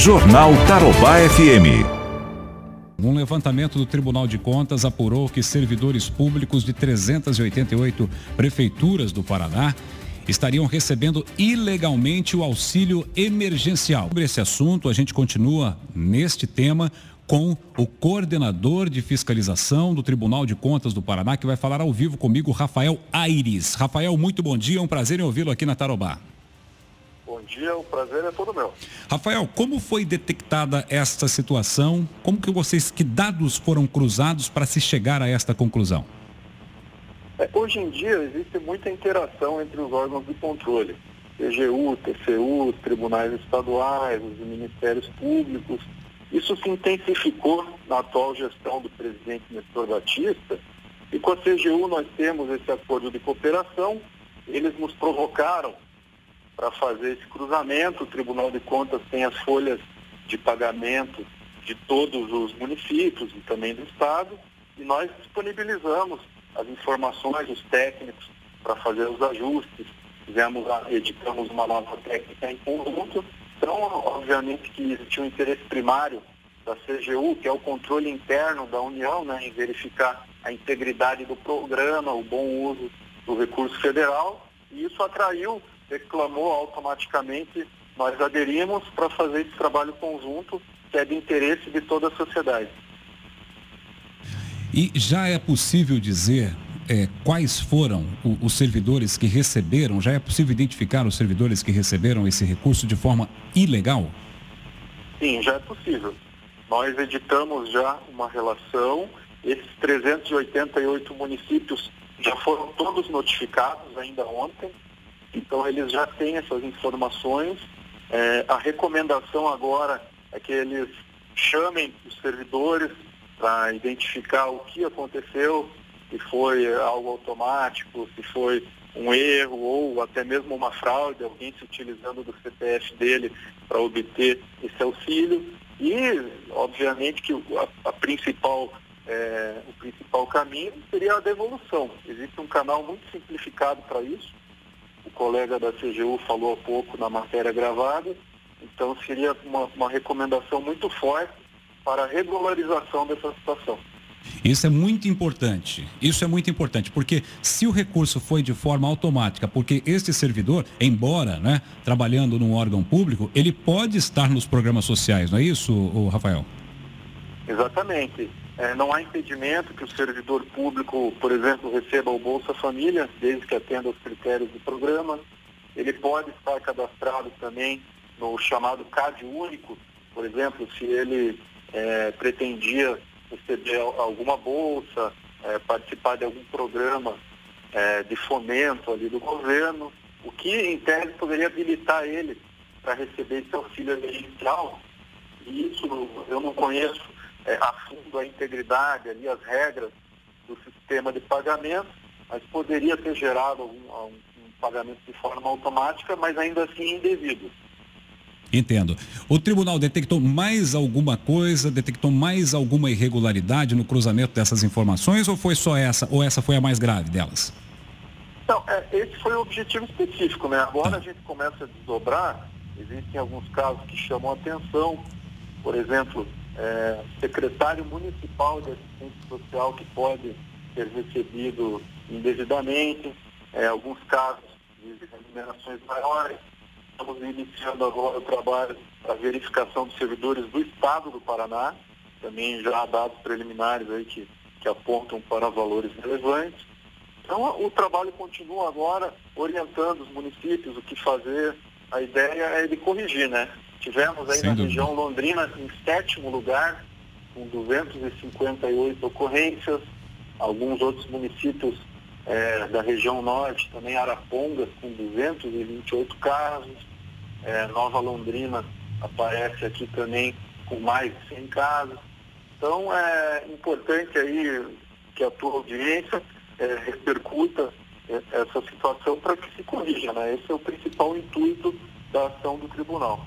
Jornal Tarobá FM. Um levantamento do Tribunal de Contas apurou que servidores públicos de 388 prefeituras do Paraná estariam recebendo ilegalmente o auxílio emergencial. Sobre esse assunto, a gente continua neste tema com o coordenador de fiscalização do Tribunal de Contas do Paraná, que vai falar ao vivo comigo, Rafael Aires. Rafael, muito bom dia, é um prazer em ouvi-lo aqui na Tarobá. Bom dia, o prazer é todo meu. Rafael, como foi detectada esta situação? Como que vocês, que dados foram cruzados para se chegar a esta conclusão? É, hoje em dia existe muita interação entre os órgãos de controle, TGU, TCU, tribunais estaduais, os ministérios públicos. Isso se intensificou na atual gestão do presidente Nestor Batista e com a CGU nós temos esse acordo de cooperação. Eles nos provocaram para fazer esse cruzamento. O Tribunal de Contas tem as folhas de pagamento de todos os municípios e também do Estado, e nós disponibilizamos as informações, os técnicos, para fazer os ajustes. Fizemos, editamos uma nova técnica em conjunto. Então, obviamente que existe um interesse primário da CGU, que é o controle interno da União, né, em verificar a integridade do programa, o bom uso do recurso federal, e isso atraiu reclamou automaticamente, nós aderimos para fazer esse trabalho conjunto que é de interesse de toda a sociedade. E já é possível dizer é, quais foram o, os servidores que receberam, já é possível identificar os servidores que receberam esse recurso de forma ilegal? Sim, já é possível. Nós editamos já uma relação, esses 388 municípios já foram todos notificados ainda ontem, então eles já têm essas informações. É, a recomendação agora é que eles chamem os servidores para identificar o que aconteceu, se foi algo automático, se foi um erro ou até mesmo uma fraude, alguém se utilizando do CPF dele para obter esse auxílio. E, obviamente, que a, a principal, é, o principal caminho seria a devolução. Existe um canal muito simplificado para isso, colega da CGU falou há pouco na matéria gravada. Então seria uma, uma recomendação muito forte para a regularização dessa situação. Isso é muito importante. Isso é muito importante, porque se o recurso foi de forma automática, porque este servidor, embora né, trabalhando num órgão público, ele pode estar nos programas sociais, não é isso, Rafael? Exatamente. É, não há impedimento que o servidor público, por exemplo, receba o Bolsa Família, desde que atenda aos critérios do programa. Ele pode estar cadastrado também no chamado CAD único, por exemplo, se ele é, pretendia receber alguma bolsa, é, participar de algum programa é, de fomento ali do governo, o que em tese poderia habilitar ele para receber esse auxílio emergencial. E isso eu não conheço é, a fundo a integridade ali, as regras do sistema de pagamento, mas poderia ter gerado algum, um, um pagamento de forma automática, mas ainda assim indevido. Entendo. O tribunal detectou mais alguma coisa, detectou mais alguma irregularidade no cruzamento dessas informações ou foi só essa, ou essa foi a mais grave delas? Não, é, esse foi o objetivo específico, né? Agora tá. a gente começa a desdobrar, existem alguns casos que chamam a atenção, por exemplo, é, secretário municipal de assistência social que pode ser recebido indevidamente, é, alguns casos de remunerações maiores. Estamos iniciando agora o trabalho para verificação dos servidores do Estado do Paraná, também já há dados preliminares aí que, que apontam para valores relevantes. Então o trabalho continua agora orientando os municípios o que fazer. A ideia é de corrigir, né? Tivemos aí Sem na dúvida. região Londrina em sétimo lugar, com 258 ocorrências, alguns outros municípios é, da região norte, também Arapongas, com 228 casos, é, Nova Londrina aparece aqui também com mais de 100 casos. Então é importante aí que a tua audiência é, repercuta é, essa situação para que se corrija, né? Esse é o principal intuito da ação do tribunal.